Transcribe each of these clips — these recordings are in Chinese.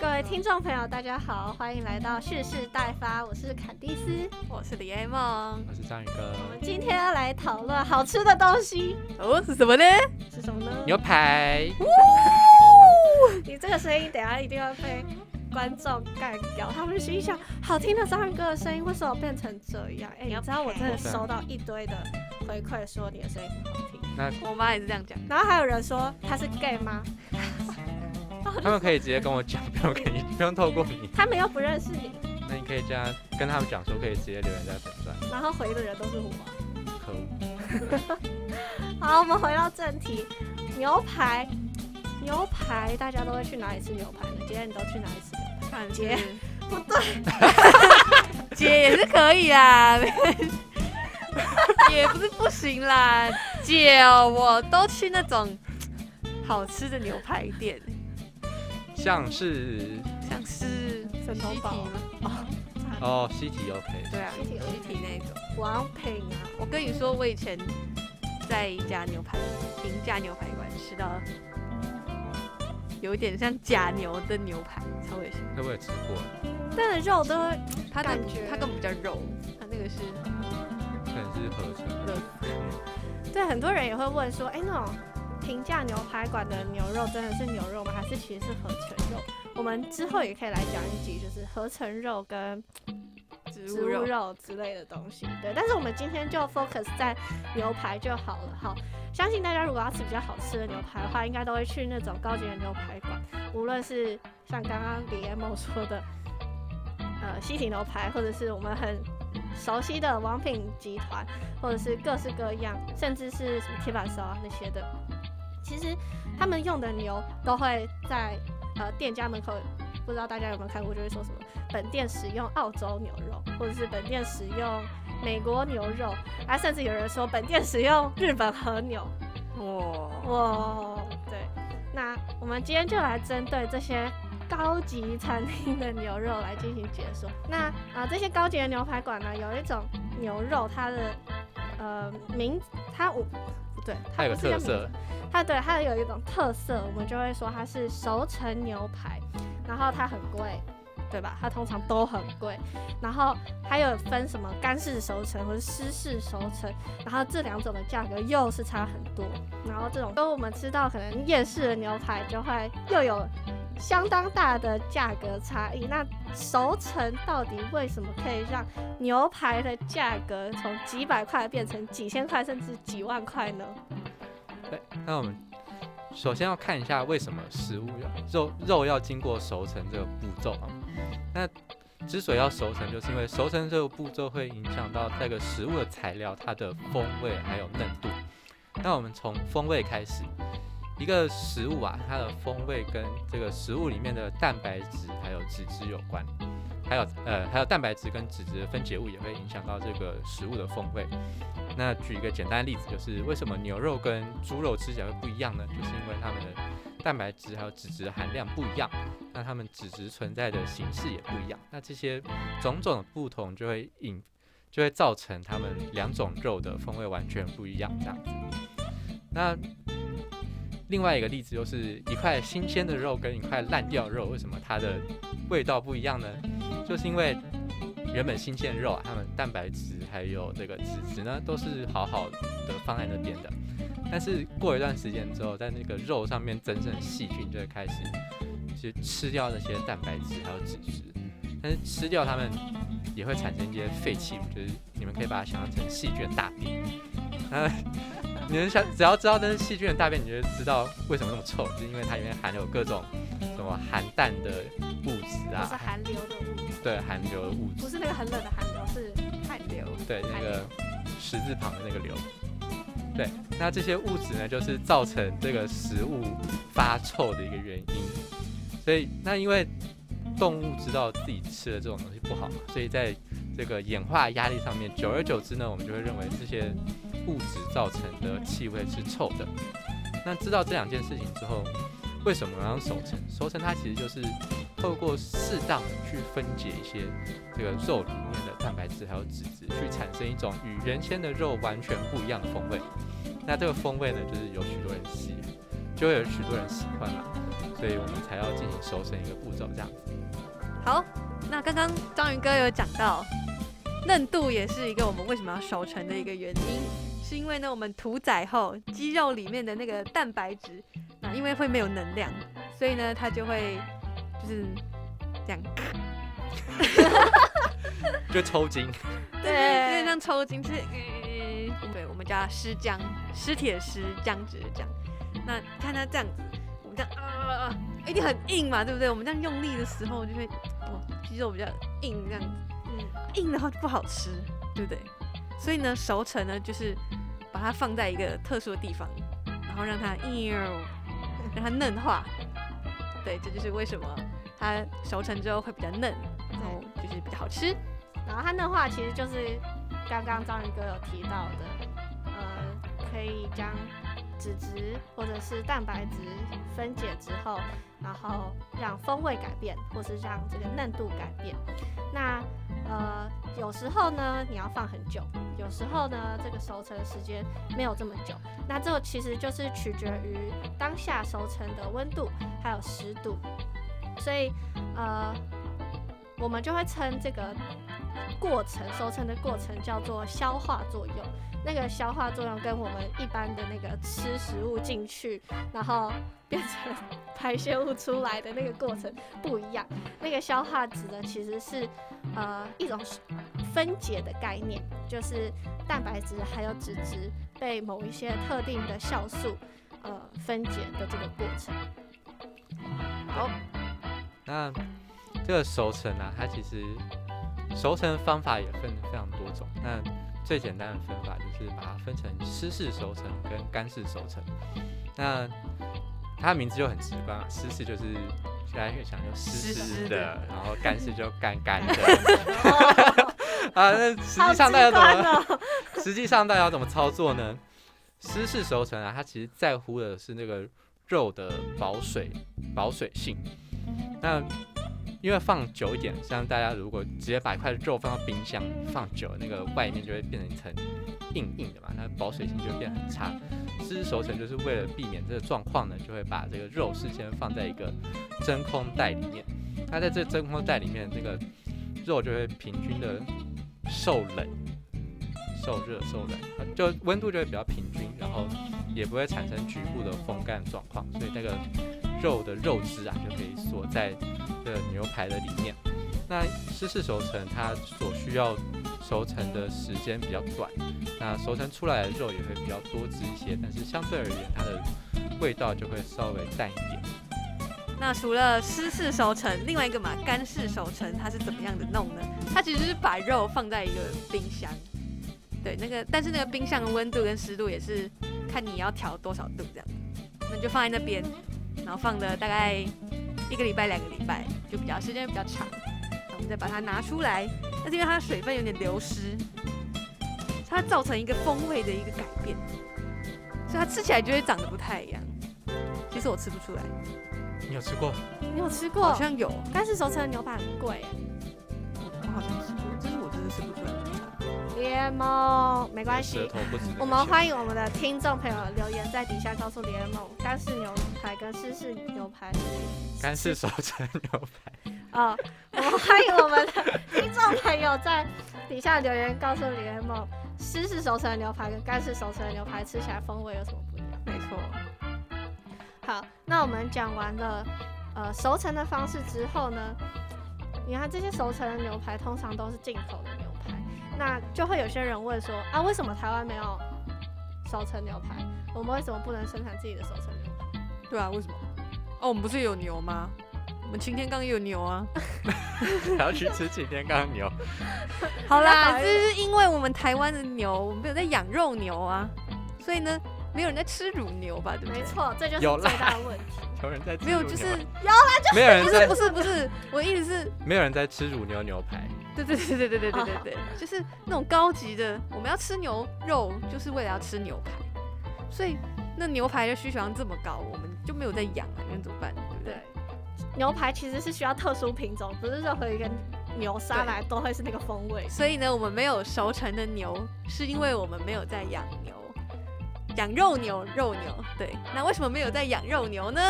各位听众朋友，大家好，欢迎来到蓄势待发，我是坎蒂斯，我是李 A 梦，我是章鱼哥。我们今天要来讨论好吃的东西，哦，是什么呢？是什么呢？牛排。你这个声音，等下一定会被观众干掉，他们心想：好听的章鱼哥的声音，为什么变成这样？哎、你知道我真的收到一堆的回馈，说你的声音很好听，那我妈也是这样讲。然后还有人说他是 gay 吗？他们可以直接跟我讲，不用跟你，不用透过你。他们又不认识你，那你可以这样跟他们讲说，可以直接留言在粉钻。然后回的人都是我。可恶。好，我们回到正题，牛排，牛排，大家都会去哪里吃牛排呢？今天你都去哪里吃牛排？看姐是 不对，姐也是可以啦，也不是不行啦。姐哦，我都去那种好吃的牛排店，像是像是神通堡西提吗？哦，西提 OK。对啊，西提西提那种。王品啊，我跟你说，我以前在一家牛排平价牛排馆吃到有一点像假牛的牛排，超恶心。那我也吃过，但是肉都会它感觉它根本不叫肉，它那个是是合成的。对很多人也会问说，哎、那种平价牛排馆的牛肉真的是牛肉吗？还是其实是合成肉？我们之后也可以来讲一集，就是合成肉跟植物肉。之类的东西。对，但是我们今天就 focus 在牛排就好了。好，相信大家如果要吃比较好吃的牛排的话，应该都会去那种高级的牛排馆，无论是像刚刚李 M 说的，呃，西提牛排，或者是我们很熟悉的王品集团，或者是各式各样，甚至是什么铁板烧啊那些的。其实他们用的牛都会在呃店家门口，不知道大家有没有看过，就会说什么本店使用澳洲牛肉，或者是本店使用美国牛肉，啊，甚至有人说本店使用日本和牛。哇，哇，对，那我们今天就来针对这些高级餐厅的牛肉来进行解说。那啊、这些高级的牛排馆呢，有一种牛肉，它的呃名，它我不对，它不是叫名特色，它对它有一种特色，我们就会说它是熟成牛排，然后它很贵，对吧？它通常都很贵，然后还有分什么干式熟成或者湿式熟成，然后这两种的价格又是差很多，然后这种跟我们吃到可能夜市的牛排就会又有相当大的价格差异。那熟成到底为什么可以让牛排的价格从几百块变成几千块甚至几万块呢？对，那我们首先要看一下为什么食物要肉肉要经过熟成这个步骤啊。那之所以要熟成，就是因为熟成这个步骤会影响到这个食物的材料它的风味还有嫩度。那我们从风味开始，一个食物啊，它的风味跟这个食物里面的蛋白质还有脂质有关，还有呃还有蛋白质跟脂质的分解物也会影响到这个食物的风味。那举一个简单例子，就是为什么牛肉跟猪肉吃起来会不一样呢？就是因为它们的蛋白质还有脂质含量不一样，那它们脂质存在的形式也不一样。那这些种种的不同就会引，就会造成它们两种肉的风味完全不一样这样子。那另外一个例子就是一块新鲜的肉跟一块烂掉肉，为什么它的味道不一样呢？就是因为原本新鲜的肉啊，它们蛋白质还有这个脂质呢，都是好好的放在那边的。但是过一段时间之后，在那个肉上面增生细菌就会开始去吃掉那些蛋白质还有脂质，但是吃掉它们也会产生一些废弃物，就是你们可以把它想象成细菌大便。那 你能想只要知道那是细菌的大便，你就知道为什么那么臭，就是因为它里面含有各种什么含氮的物质不是含硫的物质，对，含硫的物质不。是那个很冷的含硫，是汗流。对，那个十字旁的那个硫。对，那这些物质呢，就是造成这个食物发臭的一个原因。所以，那因为动物知道自己吃的这种东西不好嘛，所以在这个演化压力上面，久而久之呢，我们就会认为这些物质造成的气味是臭的。那知道这两件事情之后，为什么要用熟成？熟成它其实就是透过适当的去分解一些这个肉里面的蛋白质还有脂质，去产生一种与原先的肉完全不一样的风味。那这个风味呢，就是有许多人喜，就会有许多人喜欢嘛。所以我们才要进行熟成一个步骤这样子。好，那刚刚章鱼哥有讲到，嫩度也是一个我们为什么要熟成的一个原因，是因为呢，我们屠宰后肌肉里面的那个蛋白质，那因为会没有能量，所以呢，它就会就是这样，就抽筋，对，有点像抽筋，就是、呃，对，我们叫它尸僵，尸体的尸，僵直的僵。那看它这样子，我们这样啊、一定很硬嘛，对不对？我们这样用力的时候，就会哦，肌肉比较硬，这样子。嗯，硬的话就不好吃，对不对？所以呢，熟成呢就是把它放在一个特殊的地方，然后让它嘤，让它嫩化。对，这就是为什么它熟成之后会比较嫩，然后就是比较好吃。然后它嫩化其实就是刚刚章鱼哥有提到的，呃，可以将脂质或者是蛋白质分解之后，然后让风味改变，或是让这个嫩度改变。那呃，有时候呢你要放很久，有时候呢这个熟成时间没有这么久。那这个其实就是取决于当下熟成的温度还有湿度，所以呃，我们就会称这个过程熟成的过程叫做消化作用。那个消化作用跟我们一般的那个吃食物进去，然后变成排泄物出来的那个过程不一样。那个消化指的其实是呃一种分解的概念，就是蛋白质还有脂质被某一些特定的酵素呃分解的这个过程。好，那这个熟成啊，它其实熟成方法也分非常多种。那最简单的分法就是把它分成湿式熟成跟干式熟成。那它的名字就很直观啊，湿式就是现在越想就湿湿湿的，然后干湿就干干的。啊，那实际上大家怎么？哦！实际上大家要怎么操作呢？湿式熟成啊，它其实在乎的是那个肉的保水保水性。那因为放久一点，像大家如果直接把一块肉放到冰箱放久，那个外面就会变成一层硬硬的嘛，那保水性就会变很差。湿熟成就是为了避免这个状况呢，就会把这个肉事先放在一个真空袋里面。那在这真空袋里面，那个肉就会平均的受冷、受热、受冷，就温度就会比较平均，然后也不会产生局部的风干状况，所以那个肉的肉汁啊就可以锁在的牛排的里面。那湿式熟成它所需要熟成的时间比较短，那熟成出来的肉也会比较多汁一些，但是相对而言它的味道就会稍微淡一点。那除了湿式熟成，另外一个嘛，干式熟成，它是怎么样的弄呢？它其实是把肉放在一个冰箱，对，那个但是那个冰箱的温度跟湿度也是看你要调多少度这样，那就放在那边，然后放的大概一个礼拜、两个礼拜，就比较时间比较长，我们再把它拿出来，但是因为它的水分有点流失，它造成一个风味的一个改变，所以它吃起来就会长得不太一样。其实我吃不出来，你有吃过？你有吃过好？像有。但是熟成的牛排很贵耶，我好像联盟没关系我们欢迎我们的听众朋友留言在底下告诉联盟干式牛排跟湿式牛排。干式熟成牛排。啊、我们欢迎我们的听众朋友在底下留言告诉联盟湿式熟成的牛排跟干式熟成的牛排吃起来风味有什么不一样。没错，好，那我们讲完了呃熟成的方式之后呢，你看这些熟成的牛排通常都是进口的那就会有些人问说啊，为什么台湾没有熟成牛排？我们为什么不能生产自己的熟成牛排？对啊，为什么？哦，我们不是有牛吗？我们擎天岗也有牛啊。还要去吃擎天岗牛，好啦，那这是因为我们台湾的牛，我们没有在养肉牛啊，所以呢，没有人在吃乳牛吧？对不对？没。错，这就是最大的问题。有人在吃没有，就是没有人在不是不是不是，我的意思是，没有人在吃乳牛牛排，对对对对对对对对对，就是那种高级的，我们要吃牛肉，就是为了要吃牛排，所以那牛排的需求量这么高，我们就没有在养啊，那怎么办？对不对对？，牛排其实是需要特殊品种，不是任何一个牛杀来都会是那个风味。所以呢，我们没有熟成的牛，是因为我们没有在养牛，养肉牛，肉牛。对，那为什么没有在养肉牛呢？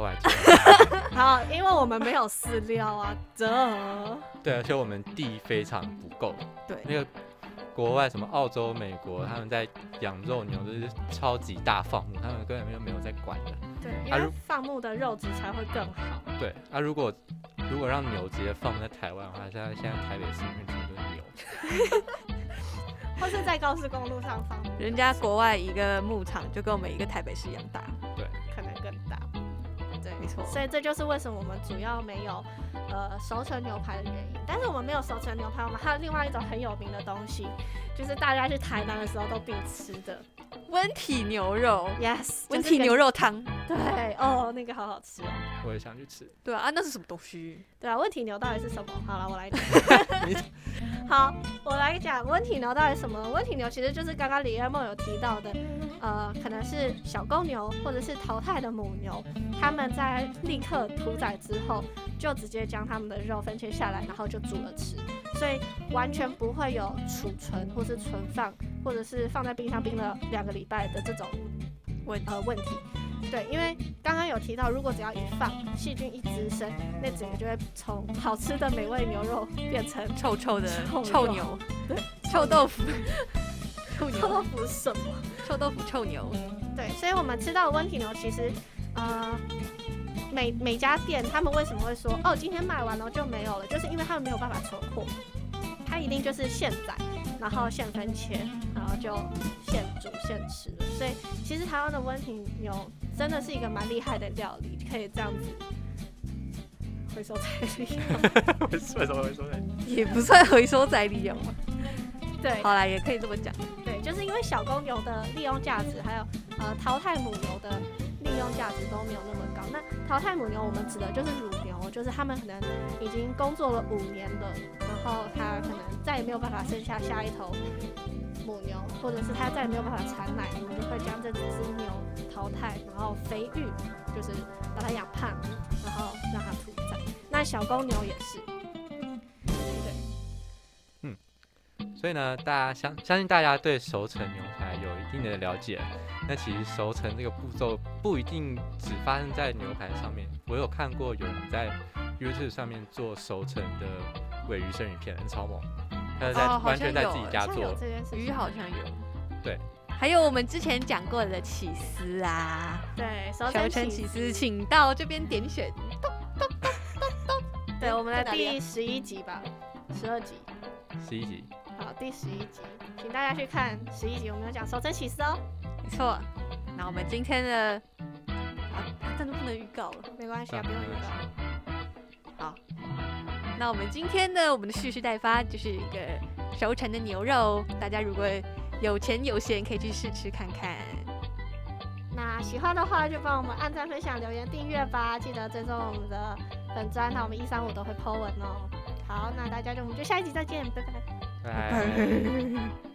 都来做。好，因为我们没有饲料啊，这对，而且我们地非常不够。对，那个国外什么澳洲、美国，他们在养肉牛就是超级大放牧，他们根本就没有在管的。对，因为放牧的肉质才会更好。对，啊，如果如果让牛直接放在台湾的话，现在现在台北市里面全部都是牛。或是在高速公路上放牧，人家国外一个牧场就跟我们一个台北市一样大。所以这就是为什么我们主要没有呃熟成牛排的原因。但是我们没有熟成牛排，我们还有另外一种很有名的东西，就是大家去台南的时候都必吃的温体牛肉，，yes，温体牛肉。汤。对哦，那个好好吃哦。我也想去吃。对啊，啊那是什么东西？对啊，温体牛到底是什么？好了，我来讲。好，我来讲温体牛到底是什么？温体牛其实就是刚刚李二梦有提到的，呃，可能是小公牛或者是淘汰的母牛，他们在立刻屠宰之后，就直接将他们的肉分切下来，然后就煮了吃，所以完全不会有储存或是存放，或者是放在冰箱冰了两个礼拜的这种问呃问题。对，因为刚刚有提到，如果只要一放，细菌一滋生，那整个就会从好吃的美味牛肉变成臭臭的臭臭牛，对，臭豆腐，臭臭豆，腐什么？臭豆腐，臭牛。对，所以我们吃到的温体牛，其实呃，每每家店他们为什么会说哦，今天卖完了就没有了，就是因为他们没有办法存货，它一定就是现宰，然后现分切，然后就现煮现吃了。所以其实台湾的温庭牛真的是一个蛮厉害的料理，可以这样子回收再利用。为什么会说呢？也不算回收再利用嘛。对好啦，也可以这么讲。对，就是因为小公牛的利用价值，还有呃淘汰母牛的利用价值都没有那么高。那淘汰母牛，我们指的就是乳牛，就是他们可能已经工作了五年了，然后他可能再也没有办法生下下一头母牛，或者是他再也没有办法产奶，我们就会将这只牛淘汰，然后肥育，就是把它养胖，然后让它屠宰。那小公牛也是，对。嗯所以呢，大家相相信大家对熟成牛排有一定的了解。那其实熟成这个步骤不一定只发生在牛排上面，我有看过有人在 YouTube 上面做熟成的尾鱼生鱼片，很超猛。他在、哦完全在自己家做鱼好像有。对。还有我们之前讲过的起司啊，对熟熟成起司，请到这边点选。对，我们的在哪里啊第十一集吧，十二集，十一集。好，第十一集，请大家去看十一集，我们有讲熟成起司哦，没错。那我们今天的啊，真的不能预告了。没关系啊，不用预告。好，那我们今天呢，我们的蓄势待发就是一个熟成的牛肉，大家如果有钱有闲，可以去试吃看看。那喜欢的话就帮我们按赞、分享、留言、订阅吧，记得追踪我们的粉砖，那我们一三五都会 po 文哦。好，那大家就我们就下一集再见，拜拜。拜。